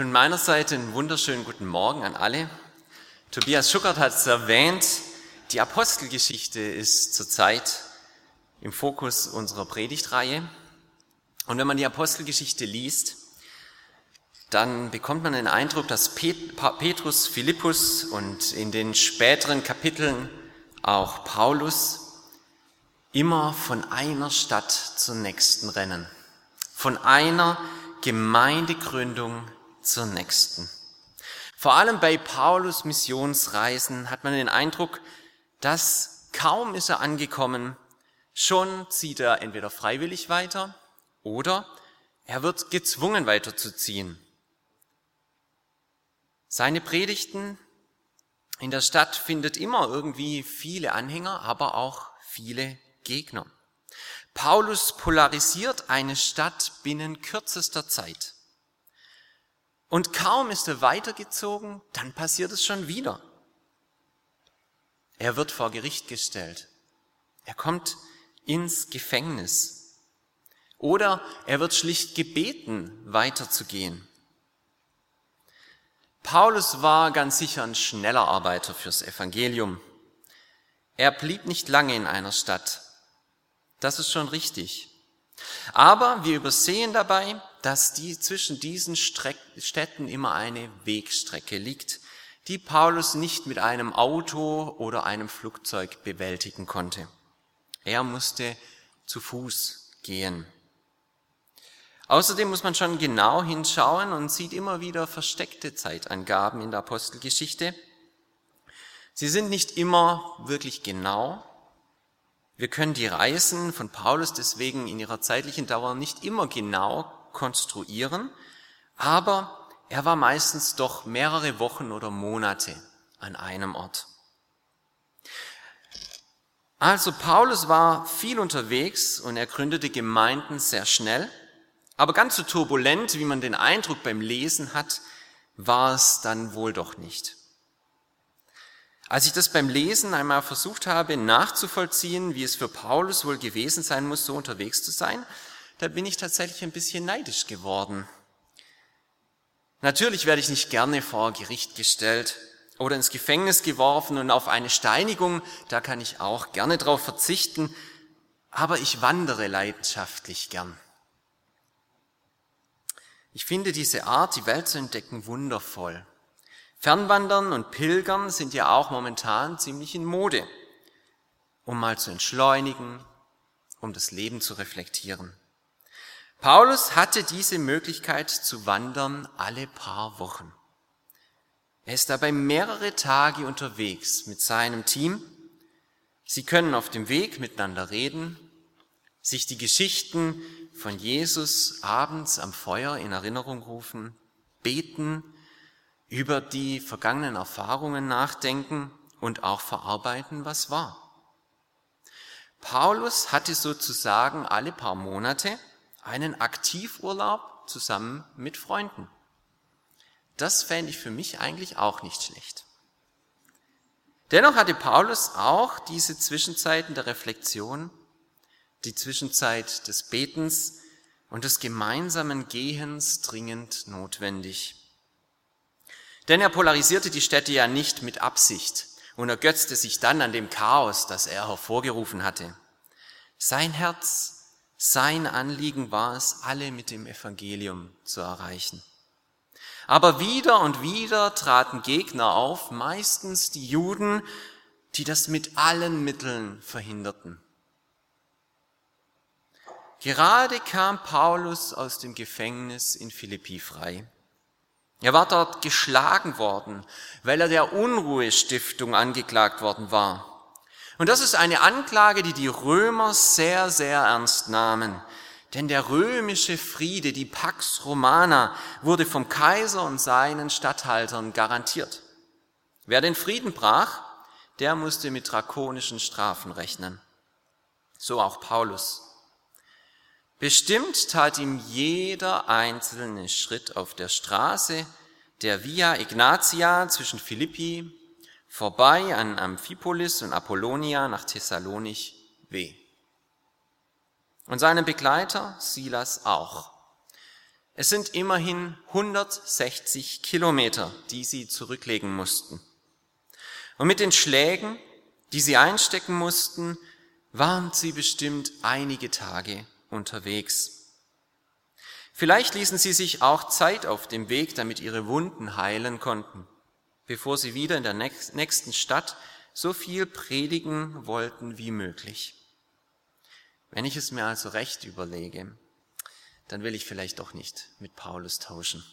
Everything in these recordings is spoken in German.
Von meiner Seite einen wunderschönen guten Morgen an alle. Tobias Schuckert hat es erwähnt, die Apostelgeschichte ist zurzeit im Fokus unserer Predigtreihe. Und wenn man die Apostelgeschichte liest, dann bekommt man den Eindruck, dass Petrus, Philippus und in den späteren Kapiteln auch Paulus immer von einer Stadt zur nächsten rennen, von einer Gemeindegründung zur nächsten. Vor allem bei Paulus Missionsreisen hat man den Eindruck, dass kaum ist er angekommen, schon zieht er entweder freiwillig weiter oder er wird gezwungen weiterzuziehen. Seine Predigten in der Stadt findet immer irgendwie viele Anhänger, aber auch viele Gegner. Paulus polarisiert eine Stadt binnen kürzester Zeit. Und kaum ist er weitergezogen, dann passiert es schon wieder. Er wird vor Gericht gestellt. Er kommt ins Gefängnis. Oder er wird schlicht gebeten, weiterzugehen. Paulus war ganz sicher ein schneller Arbeiter fürs Evangelium. Er blieb nicht lange in einer Stadt. Das ist schon richtig. Aber wir übersehen dabei, dass die zwischen diesen Städten immer eine Wegstrecke liegt, die Paulus nicht mit einem Auto oder einem Flugzeug bewältigen konnte. Er musste zu Fuß gehen. Außerdem muss man schon genau hinschauen und sieht immer wieder versteckte Zeitangaben in der Apostelgeschichte. Sie sind nicht immer wirklich genau, wir können die Reisen von Paulus deswegen in ihrer zeitlichen Dauer nicht immer genau konstruieren, aber er war meistens doch mehrere Wochen oder Monate an einem Ort. Also Paulus war viel unterwegs und er gründete Gemeinden sehr schnell, aber ganz so turbulent, wie man den Eindruck beim Lesen hat, war es dann wohl doch nicht. Als ich das beim Lesen einmal versucht habe nachzuvollziehen, wie es für Paulus wohl gewesen sein muss, so unterwegs zu sein, da bin ich tatsächlich ein bisschen neidisch geworden. Natürlich werde ich nicht gerne vor Gericht gestellt oder ins Gefängnis geworfen und auf eine Steinigung, da kann ich auch gerne drauf verzichten, aber ich wandere leidenschaftlich gern. Ich finde diese Art, die Welt zu entdecken, wundervoll. Fernwandern und Pilgern sind ja auch momentan ziemlich in Mode, um mal zu entschleunigen, um das Leben zu reflektieren. Paulus hatte diese Möglichkeit zu wandern alle paar Wochen. Er ist dabei mehrere Tage unterwegs mit seinem Team. Sie können auf dem Weg miteinander reden, sich die Geschichten von Jesus abends am Feuer in Erinnerung rufen, beten, über die vergangenen Erfahrungen nachdenken und auch verarbeiten, was war. Paulus hatte sozusagen alle paar Monate einen Aktivurlaub zusammen mit Freunden. Das fände ich für mich eigentlich auch nicht schlecht. Dennoch hatte Paulus auch diese Zwischenzeiten der Reflexion, die Zwischenzeit des Betens und des gemeinsamen Gehens dringend notwendig. Denn er polarisierte die Städte ja nicht mit Absicht und ergötzte sich dann an dem Chaos, das er hervorgerufen hatte. Sein Herz, sein Anliegen war es, alle mit dem Evangelium zu erreichen. Aber wieder und wieder traten Gegner auf, meistens die Juden, die das mit allen Mitteln verhinderten. Gerade kam Paulus aus dem Gefängnis in Philippi frei. Er war dort geschlagen worden, weil er der Unruhestiftung angeklagt worden war. Und das ist eine Anklage, die die Römer sehr, sehr ernst nahmen. denn der römische Friede, die Pax Romana, wurde vom Kaiser und seinen Statthaltern garantiert. Wer den Frieden brach, der musste mit drakonischen Strafen rechnen. So auch Paulus. Bestimmt tat ihm jeder einzelne Schritt auf der Straße der Via Ignatia zwischen Philippi vorbei an Amphipolis und Apollonia nach Thessalonich weh. Und seinem Begleiter Silas auch. Es sind immerhin 160 Kilometer, die sie zurücklegen mussten. Und mit den Schlägen, die sie einstecken mussten, waren sie bestimmt einige Tage unterwegs. Vielleicht ließen sie sich auch Zeit auf dem Weg, damit ihre Wunden heilen konnten, bevor sie wieder in der nächsten Stadt so viel predigen wollten wie möglich. Wenn ich es mir also recht überlege, dann will ich vielleicht doch nicht mit Paulus tauschen.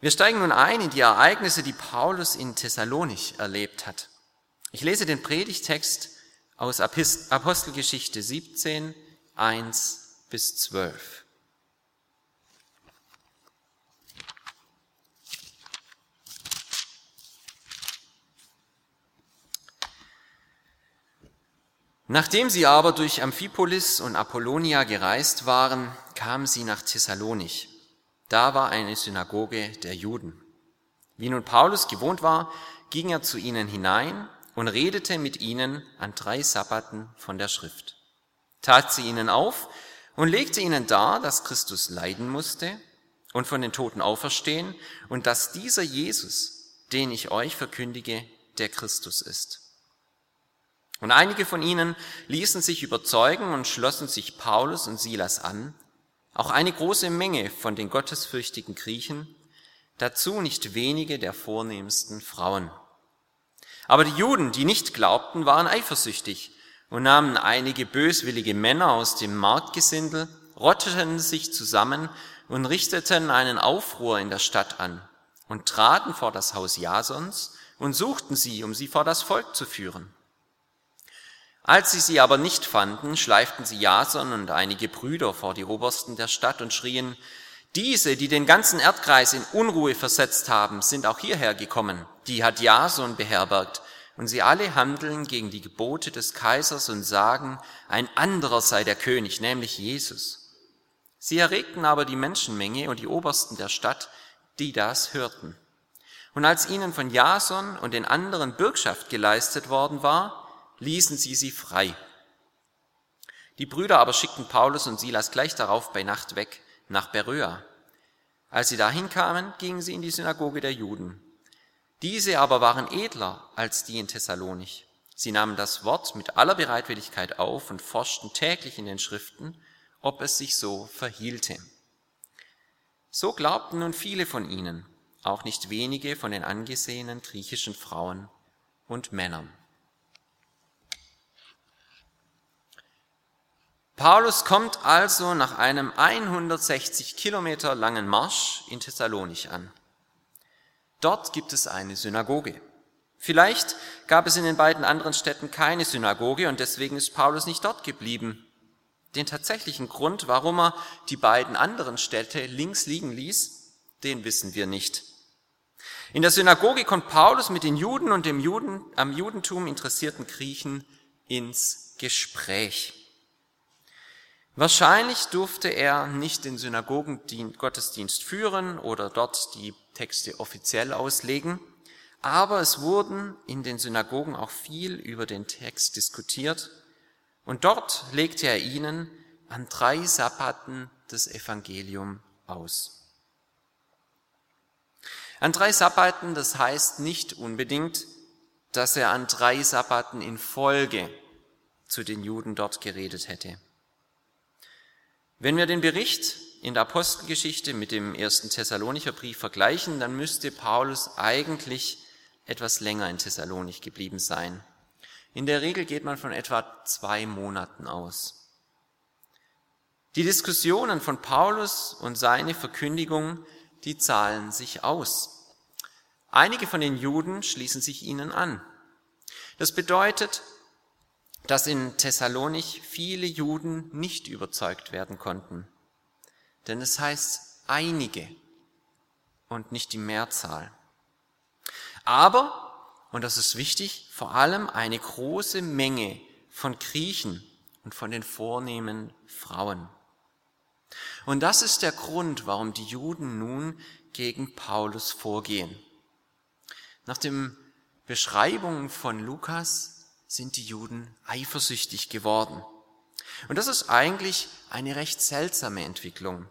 Wir steigen nun ein in die Ereignisse, die Paulus in Thessalonich erlebt hat. Ich lese den Predigtext aus Apostelgeschichte 17, 1 bis 12. Nachdem sie aber durch Amphipolis und Apollonia gereist waren, kamen sie nach Thessalonich. Da war eine Synagoge der Juden. Wie nun Paulus gewohnt war, ging er zu ihnen hinein und redete mit ihnen an drei Sabbaten von der Schrift, tat sie ihnen auf und legte ihnen dar, dass Christus leiden musste und von den Toten auferstehen und dass dieser Jesus, den ich euch verkündige, der Christus ist. Und einige von ihnen ließen sich überzeugen und schlossen sich Paulus und Silas an, auch eine große Menge von den gottesfürchtigen Griechen, dazu nicht wenige der vornehmsten Frauen. Aber die Juden, die nicht glaubten, waren eifersüchtig und nahmen einige böswillige Männer aus dem Marktgesindel, rotteten sich zusammen und richteten einen Aufruhr in der Stadt an und traten vor das Haus Jasons und suchten sie, um sie vor das Volk zu führen. Als sie sie aber nicht fanden, schleiften sie Jason und einige Brüder vor die Obersten der Stadt und schrien, diese, die den ganzen Erdkreis in Unruhe versetzt haben, sind auch hierher gekommen. Die hat Jason beherbergt. Und sie alle handeln gegen die Gebote des Kaisers und sagen, ein anderer sei der König, nämlich Jesus. Sie erregten aber die Menschenmenge und die Obersten der Stadt, die das hörten. Und als ihnen von Jason und den anderen Bürgschaft geleistet worden war, ließen sie sie frei. Die Brüder aber schickten Paulus und Silas gleich darauf bei Nacht weg nach Beröa. Als sie dahin kamen, gingen sie in die Synagoge der Juden. Diese aber waren edler als die in Thessalonich. Sie nahmen das Wort mit aller Bereitwilligkeit auf und forschten täglich in den Schriften, ob es sich so verhielte. So glaubten nun viele von ihnen, auch nicht wenige von den angesehenen griechischen Frauen und Männern. Paulus kommt also nach einem 160 Kilometer langen Marsch in Thessalonich an. Dort gibt es eine Synagoge. Vielleicht gab es in den beiden anderen Städten keine Synagoge und deswegen ist Paulus nicht dort geblieben. Den tatsächlichen Grund, warum er die beiden anderen Städte links liegen ließ, den wissen wir nicht. In der Synagoge kommt Paulus mit den Juden und dem Juden, am Judentum interessierten Griechen ins Gespräch. Wahrscheinlich durfte er nicht den Synagogengottesdienst führen oder dort die Texte offiziell auslegen, aber es wurden in den Synagogen auch viel über den Text diskutiert und dort legte er ihnen an drei Sabbaten das Evangelium aus. An drei Sabbaten, das heißt nicht unbedingt, dass er an drei Sabbaten in Folge zu den Juden dort geredet hätte. Wenn wir den Bericht in der Apostelgeschichte mit dem ersten Thessalonicher Brief vergleichen, dann müsste Paulus eigentlich etwas länger in Thessalonich geblieben sein. In der Regel geht man von etwa zwei Monaten aus. Die Diskussionen von Paulus und seine Verkündigung, die zahlen sich aus. Einige von den Juden schließen sich ihnen an. Das bedeutet, dass in Thessalonich viele Juden nicht überzeugt werden konnten. Denn es heißt einige und nicht die Mehrzahl. Aber, und das ist wichtig, vor allem eine große Menge von Griechen und von den vornehmen Frauen. Und das ist der Grund, warum die Juden nun gegen Paulus vorgehen. Nach den Beschreibungen von Lukas sind die Juden eifersüchtig geworden. Und das ist eigentlich eine recht seltsame Entwicklung.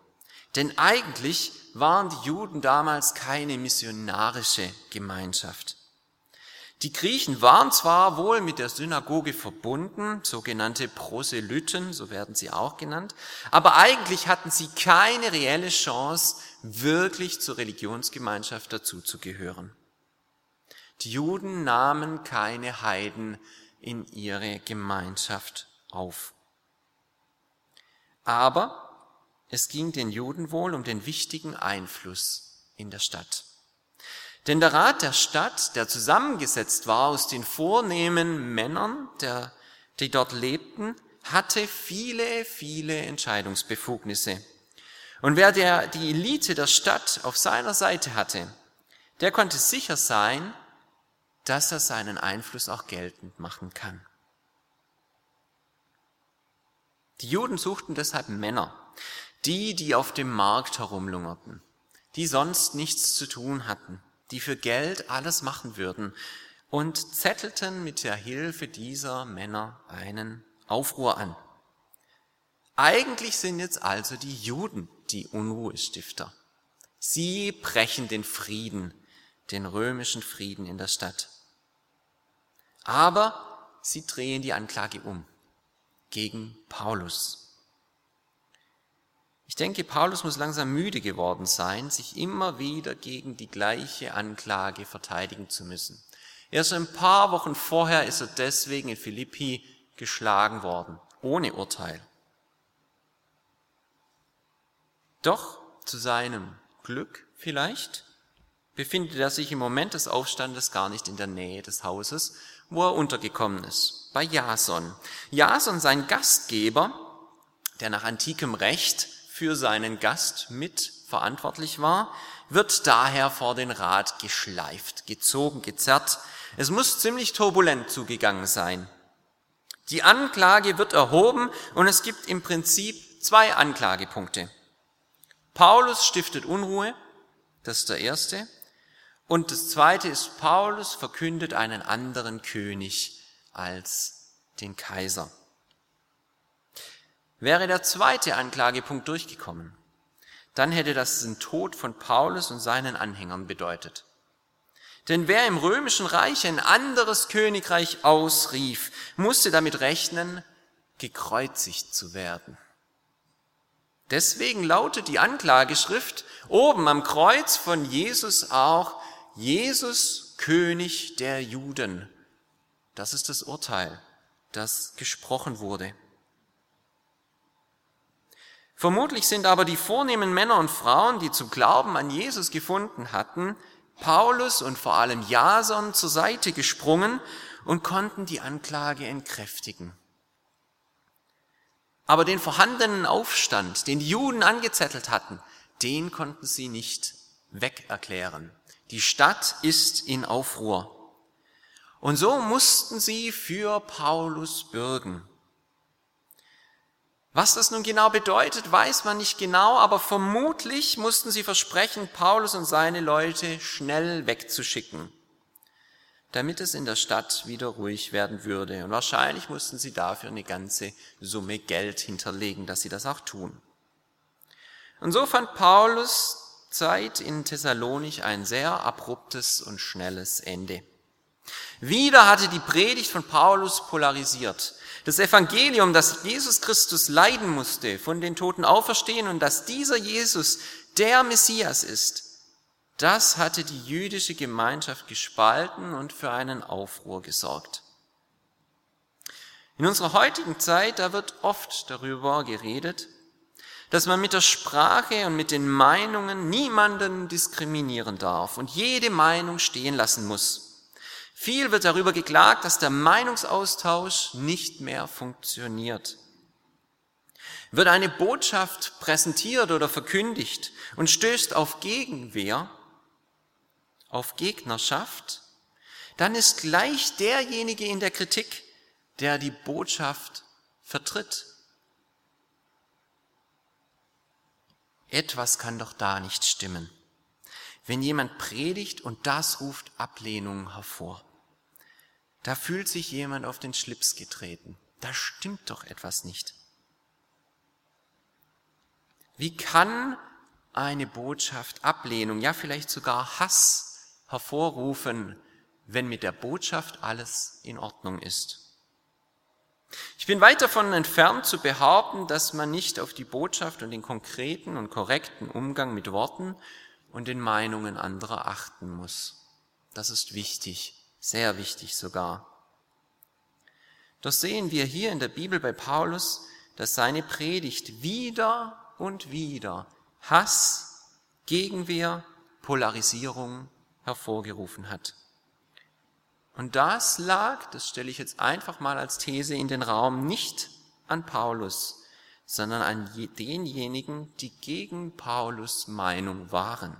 Denn eigentlich waren die Juden damals keine missionarische Gemeinschaft. Die Griechen waren zwar wohl mit der Synagoge verbunden, sogenannte Proselyten, so werden sie auch genannt, aber eigentlich hatten sie keine reelle Chance, wirklich zur Religionsgemeinschaft dazuzugehören. Die Juden nahmen keine Heiden in ihre Gemeinschaft auf. Aber es ging den Juden wohl um den wichtigen Einfluss in der Stadt. Denn der Rat der Stadt, der zusammengesetzt war aus den vornehmen Männern, der, die dort lebten, hatte viele, viele Entscheidungsbefugnisse. Und wer der, die Elite der Stadt auf seiner Seite hatte, der konnte sicher sein, dass er seinen Einfluss auch geltend machen kann. Die Juden suchten deshalb Männer, die, die auf dem Markt herumlungerten, die sonst nichts zu tun hatten, die für Geld alles machen würden und zettelten mit der Hilfe dieser Männer einen Aufruhr an. Eigentlich sind jetzt also die Juden die Unruhestifter. Sie brechen den Frieden, den römischen Frieden in der Stadt. Aber sie drehen die Anklage um gegen Paulus. Ich denke, Paulus muss langsam müde geworden sein, sich immer wieder gegen die gleiche Anklage verteidigen zu müssen. Erst ein paar Wochen vorher ist er deswegen in Philippi geschlagen worden, ohne Urteil. Doch zu seinem Glück vielleicht befindet er sich im Moment des Aufstandes gar nicht in der Nähe des Hauses, wo er untergekommen ist, bei Jason. Jason, sein Gastgeber, der nach antikem Recht für seinen Gast mit verantwortlich war, wird daher vor den Rat geschleift, gezogen, gezerrt. Es muss ziemlich turbulent zugegangen sein. Die Anklage wird erhoben und es gibt im Prinzip zwei Anklagepunkte. Paulus stiftet Unruhe, das ist der erste. Und das zweite ist, Paulus verkündet einen anderen König als den Kaiser. Wäre der zweite Anklagepunkt durchgekommen, dann hätte das den Tod von Paulus und seinen Anhängern bedeutet. Denn wer im römischen Reich ein anderes Königreich ausrief, musste damit rechnen, gekreuzigt zu werden. Deswegen lautet die Anklageschrift oben am Kreuz von Jesus auch Jesus König der Juden. Das ist das Urteil, das gesprochen wurde. Vermutlich sind aber die vornehmen Männer und Frauen, die zu Glauben an Jesus gefunden hatten, Paulus und vor allem Jason zur Seite gesprungen und konnten die Anklage entkräftigen. Aber den vorhandenen Aufstand, den die Juden angezettelt hatten, den konnten sie nicht wegerklären. Die Stadt ist in Aufruhr. Und so mussten sie für Paulus bürgen. Was das nun genau bedeutet, weiß man nicht genau, aber vermutlich mussten sie versprechen, Paulus und seine Leute schnell wegzuschicken, damit es in der Stadt wieder ruhig werden würde. Und wahrscheinlich mussten sie dafür eine ganze Summe Geld hinterlegen, dass sie das auch tun. Und so fand Paulus Zeit in Thessalonich ein sehr abruptes und schnelles Ende. Wieder hatte die Predigt von Paulus polarisiert. Das Evangelium, dass Jesus Christus leiden musste, von den Toten auferstehen und dass dieser Jesus der Messias ist, das hatte die jüdische Gemeinschaft gespalten und für einen Aufruhr gesorgt. In unserer heutigen Zeit, da wird oft darüber geredet, dass man mit der Sprache und mit den Meinungen niemanden diskriminieren darf und jede Meinung stehen lassen muss. Viel wird darüber geklagt, dass der Meinungsaustausch nicht mehr funktioniert. Wird eine Botschaft präsentiert oder verkündigt und stößt auf Gegenwehr, auf Gegnerschaft, dann ist gleich derjenige in der Kritik, der die Botschaft vertritt. Etwas kann doch da nicht stimmen. Wenn jemand predigt und das ruft Ablehnung hervor, da fühlt sich jemand auf den Schlips getreten. Da stimmt doch etwas nicht. Wie kann eine Botschaft Ablehnung, ja vielleicht sogar Hass hervorrufen, wenn mit der Botschaft alles in Ordnung ist? Ich bin weit davon entfernt zu behaupten, dass man nicht auf die Botschaft und den konkreten und korrekten Umgang mit Worten und den Meinungen anderer achten muss. Das ist wichtig, sehr wichtig sogar. Doch sehen wir hier in der Bibel bei Paulus, dass seine Predigt wieder und wieder Hass, Gegenwehr, Polarisierung hervorgerufen hat. Und das lag, das stelle ich jetzt einfach mal als These in den Raum, nicht an Paulus, sondern an denjenigen, die gegen Paulus Meinung waren.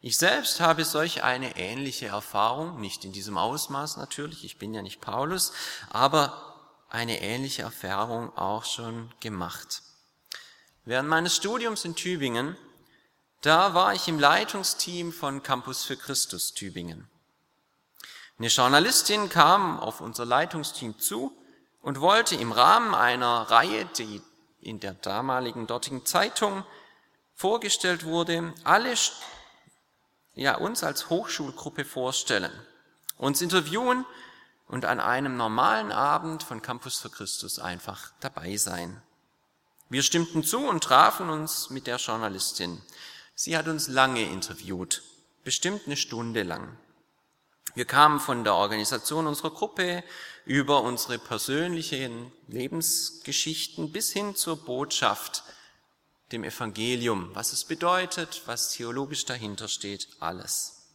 Ich selbst habe solch eine ähnliche Erfahrung, nicht in diesem Ausmaß natürlich, ich bin ja nicht Paulus, aber eine ähnliche Erfahrung auch schon gemacht. Während meines Studiums in Tübingen da war ich im Leitungsteam von Campus für Christus Tübingen. Eine Journalistin kam auf unser Leitungsteam zu und wollte im Rahmen einer Reihe, die in der damaligen dortigen Zeitung vorgestellt wurde, alle ja, uns als Hochschulgruppe vorstellen, uns interviewen und an einem normalen Abend von Campus für Christus einfach dabei sein. Wir stimmten zu und trafen uns mit der Journalistin. Sie hat uns lange interviewt, bestimmt eine Stunde lang. Wir kamen von der Organisation unserer Gruppe über unsere persönlichen Lebensgeschichten bis hin zur Botschaft, dem Evangelium, was es bedeutet, was theologisch dahinter steht, alles.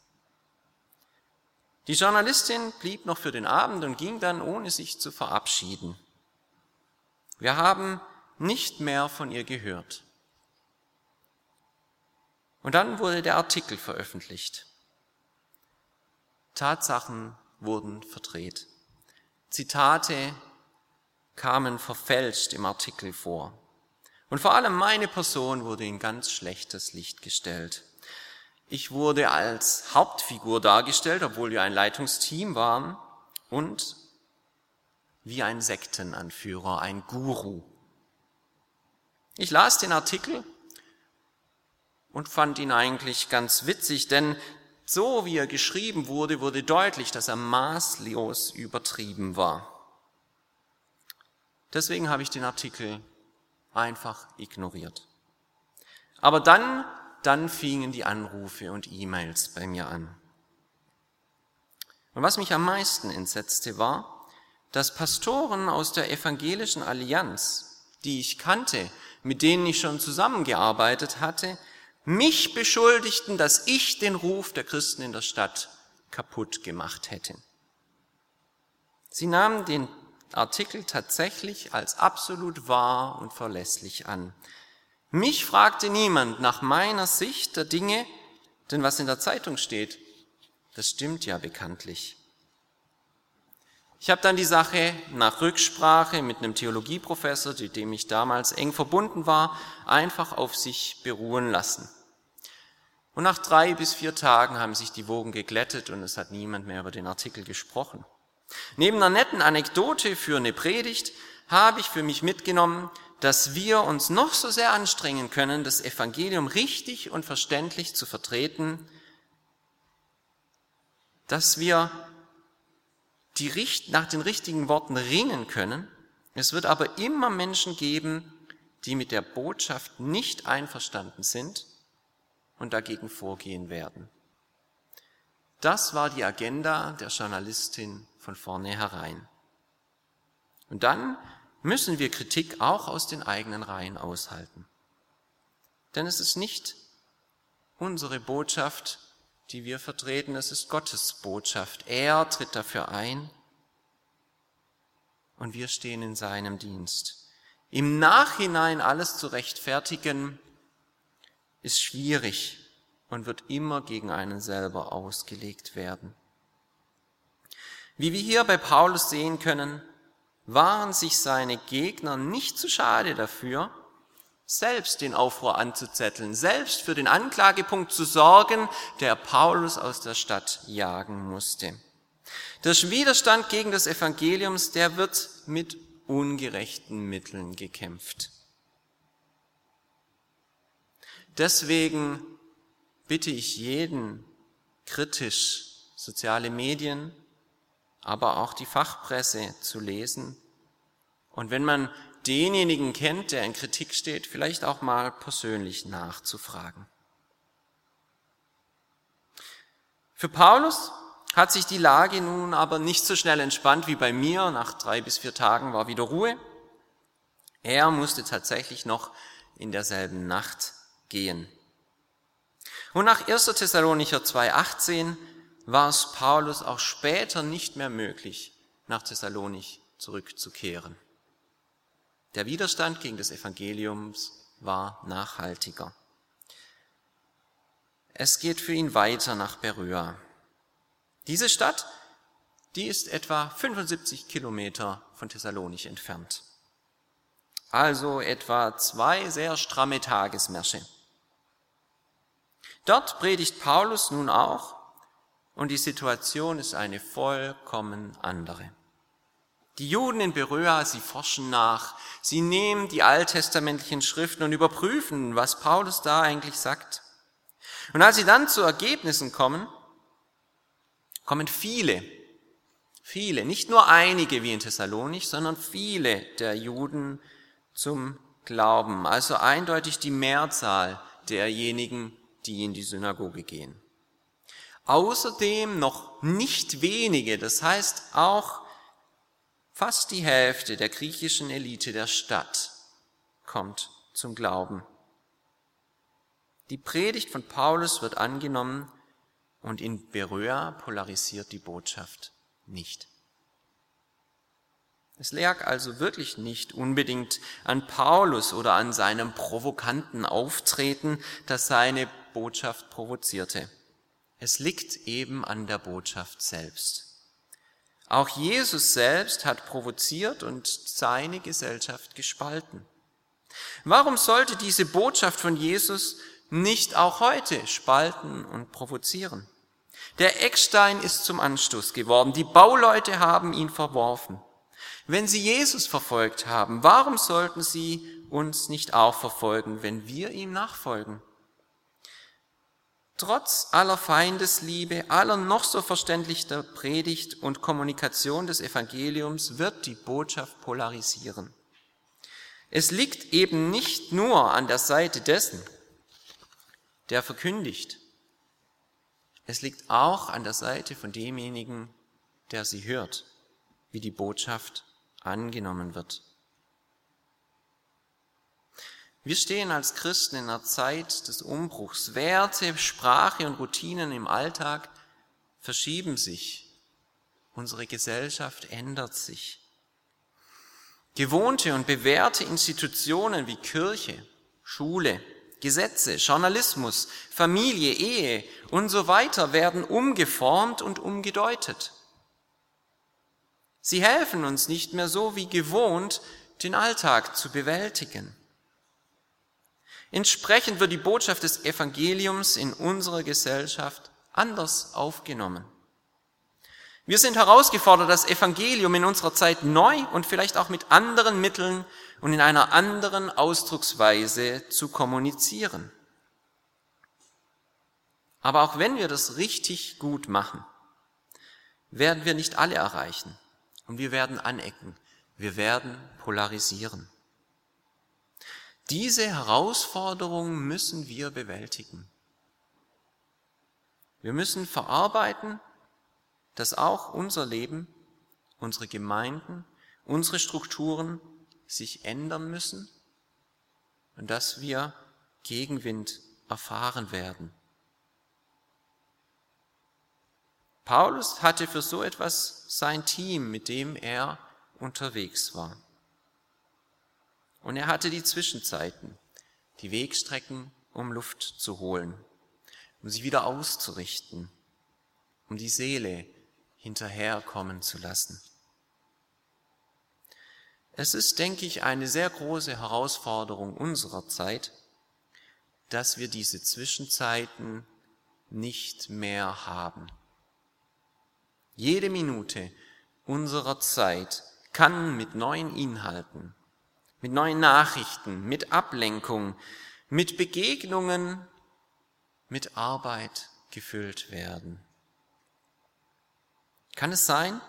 Die Journalistin blieb noch für den Abend und ging dann, ohne sich zu verabschieden. Wir haben nicht mehr von ihr gehört. Und dann wurde der Artikel veröffentlicht. Tatsachen wurden verdreht. Zitate kamen verfälscht im Artikel vor. Und vor allem meine Person wurde in ganz schlechtes Licht gestellt. Ich wurde als Hauptfigur dargestellt, obwohl wir ein Leitungsteam waren, und wie ein Sektenanführer, ein Guru. Ich las den Artikel und fand ihn eigentlich ganz witzig, denn so wie er geschrieben wurde, wurde deutlich, dass er maßlos übertrieben war. Deswegen habe ich den Artikel einfach ignoriert. Aber dann, dann fingen die Anrufe und E-Mails bei mir an. Und was mich am meisten entsetzte war, dass Pastoren aus der evangelischen Allianz, die ich kannte, mit denen ich schon zusammengearbeitet hatte, mich beschuldigten, dass ich den Ruf der Christen in der Stadt kaputt gemacht hätte. Sie nahmen den Artikel tatsächlich als absolut wahr und verlässlich an. Mich fragte niemand nach meiner Sicht der Dinge, denn was in der Zeitung steht, das stimmt ja bekanntlich. Ich habe dann die Sache nach Rücksprache mit einem Theologieprofessor, mit dem ich damals eng verbunden war, einfach auf sich beruhen lassen. Und nach drei bis vier Tagen haben sich die Wogen geglättet und es hat niemand mehr über den Artikel gesprochen. Neben einer netten Anekdote für eine Predigt habe ich für mich mitgenommen, dass wir uns noch so sehr anstrengen können, das Evangelium richtig und verständlich zu vertreten, dass wir die, nach den richtigen Worten ringen können. Es wird aber immer Menschen geben, die mit der Botschaft nicht einverstanden sind und dagegen vorgehen werden. Das war die Agenda der Journalistin von vornherein. Und dann müssen wir Kritik auch aus den eigenen Reihen aushalten. Denn es ist nicht unsere Botschaft, die wir vertreten, es ist Gottes Botschaft. Er tritt dafür ein und wir stehen in seinem Dienst. Im Nachhinein alles zu rechtfertigen, ist schwierig und wird immer gegen einen selber ausgelegt werden. Wie wir hier bei Paulus sehen können, waren sich seine Gegner nicht zu schade dafür, selbst den Aufruhr anzuzetteln, selbst für den Anklagepunkt zu sorgen, der Paulus aus der Stadt jagen musste. Der Widerstand gegen das Evangeliums, der wird mit ungerechten Mitteln gekämpft. Deswegen bitte ich jeden kritisch soziale Medien, aber auch die Fachpresse zu lesen. Und wenn man denjenigen kennt, der in Kritik steht, vielleicht auch mal persönlich nachzufragen. Für Paulus hat sich die Lage nun aber nicht so schnell entspannt wie bei mir. Nach drei bis vier Tagen war wieder Ruhe. Er musste tatsächlich noch in derselben Nacht gehen. Und nach 1. Thessalonicher 2.18 war es Paulus auch später nicht mehr möglich, nach Thessalonich zurückzukehren. Der Widerstand gegen das Evangeliums war nachhaltiger. Es geht für ihn weiter nach Beröa. Diese Stadt, die ist etwa 75 Kilometer von Thessalonich entfernt. Also etwa zwei sehr stramme Tagesmärsche. Dort predigt Paulus nun auch und die Situation ist eine vollkommen andere. Die Juden in Beröa, sie forschen nach, sie nehmen die alttestamentlichen Schriften und überprüfen, was Paulus da eigentlich sagt. Und als sie dann zu Ergebnissen kommen, kommen viele, viele, nicht nur einige wie in Thessalonich, sondern viele der Juden zum Glauben, also eindeutig die Mehrzahl derjenigen, die in die Synagoge gehen. Außerdem noch nicht wenige, das heißt auch fast die Hälfte der griechischen Elite der Stadt kommt zum Glauben. Die Predigt von Paulus wird angenommen und in Beröa polarisiert die Botschaft nicht. Es lag also wirklich nicht unbedingt an Paulus oder an seinem provokanten Auftreten, das seine Botschaft provozierte. Es liegt eben an der Botschaft selbst. Auch Jesus selbst hat provoziert und seine Gesellschaft gespalten. Warum sollte diese Botschaft von Jesus nicht auch heute spalten und provozieren? Der Eckstein ist zum Anstoß geworden. Die Bauleute haben ihn verworfen. Wenn sie Jesus verfolgt haben, warum sollten sie uns nicht auch verfolgen, wenn wir ihm nachfolgen? Trotz aller Feindesliebe, aller noch so verständlicher Predigt und Kommunikation des Evangeliums wird die Botschaft polarisieren. Es liegt eben nicht nur an der Seite dessen, der verkündigt. Es liegt auch an der Seite von demjenigen, der sie hört, wie die Botschaft angenommen wird. Wir stehen als Christen in einer Zeit des Umbruchs. Werte, Sprache und Routinen im Alltag verschieben sich. Unsere Gesellschaft ändert sich. Gewohnte und bewährte Institutionen wie Kirche, Schule, Gesetze, Journalismus, Familie, Ehe und so weiter werden umgeformt und umgedeutet. Sie helfen uns nicht mehr so wie gewohnt, den Alltag zu bewältigen. Entsprechend wird die Botschaft des Evangeliums in unserer Gesellschaft anders aufgenommen. Wir sind herausgefordert, das Evangelium in unserer Zeit neu und vielleicht auch mit anderen Mitteln und in einer anderen Ausdrucksweise zu kommunizieren. Aber auch wenn wir das richtig gut machen, werden wir nicht alle erreichen und wir werden anecken, wir werden polarisieren. Diese Herausforderung müssen wir bewältigen. Wir müssen verarbeiten, dass auch unser Leben, unsere Gemeinden, unsere Strukturen sich ändern müssen und dass wir Gegenwind erfahren werden. Paulus hatte für so etwas sein Team, mit dem er unterwegs war. Und er hatte die Zwischenzeiten, die Wegstrecken, um Luft zu holen, um sie wieder auszurichten, um die Seele hinterherkommen zu lassen. Es ist, denke ich, eine sehr große Herausforderung unserer Zeit, dass wir diese Zwischenzeiten nicht mehr haben. Jede Minute unserer Zeit kann mit neuen Inhalten, mit neuen Nachrichten, mit Ablenkung, mit Begegnungen, mit Arbeit gefüllt werden. Kann es sein,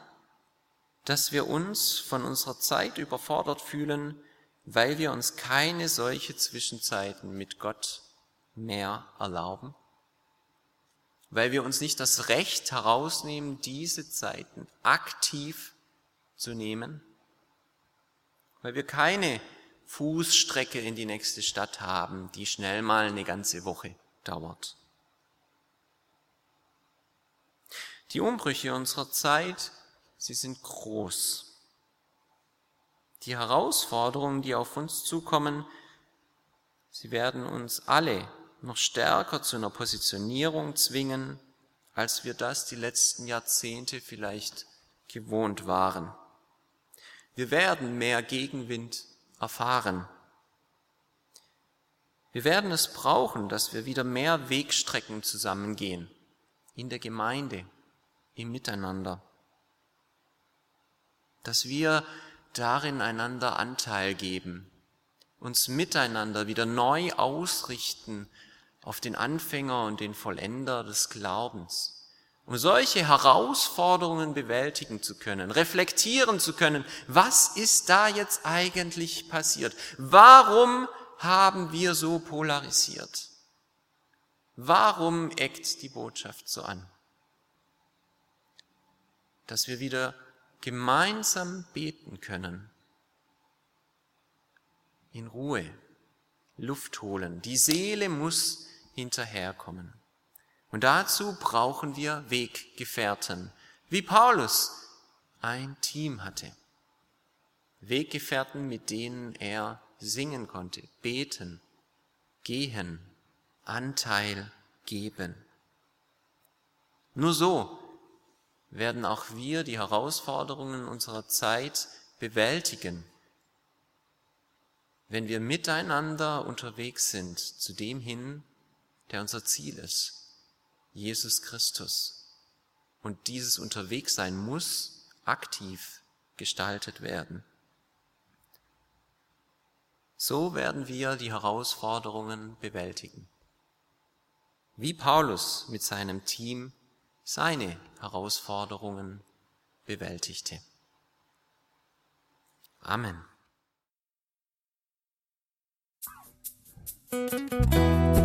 dass wir uns von unserer Zeit überfordert fühlen, weil wir uns keine solche Zwischenzeiten mit Gott mehr erlauben? Weil wir uns nicht das Recht herausnehmen, diese Zeiten aktiv zu nehmen? Weil wir keine Fußstrecke in die nächste Stadt haben, die schnell mal eine ganze Woche dauert. Die Umbrüche unserer Zeit sie sind groß. Die Herausforderungen, die auf uns zukommen, sie werden uns alle noch stärker zu einer Positionierung zwingen, als wir das die letzten Jahrzehnte vielleicht gewohnt waren. Wir werden mehr Gegenwind erfahren. Wir werden es brauchen, dass wir wieder mehr Wegstrecken zusammengehen, in der Gemeinde, im Miteinander dass wir darin einander Anteil geben, uns miteinander wieder neu ausrichten auf den Anfänger und den Vollender des Glaubens, um solche Herausforderungen bewältigen zu können, reflektieren zu können, was ist da jetzt eigentlich passiert? Warum haben wir so polarisiert? Warum eckt die Botschaft so an? Dass wir wieder gemeinsam beten können. In Ruhe, Luft holen. Die Seele muss hinterherkommen. Und dazu brauchen wir Weggefährten, wie Paulus ein Team hatte. Weggefährten, mit denen er singen konnte, beten, gehen, Anteil geben. Nur so werden auch wir die Herausforderungen unserer Zeit bewältigen, wenn wir miteinander unterwegs sind zu dem hin, der unser Ziel ist, Jesus Christus. Und dieses Unterwegssein muss aktiv gestaltet werden. So werden wir die Herausforderungen bewältigen. Wie Paulus mit seinem Team seine Herausforderungen bewältigte. Amen.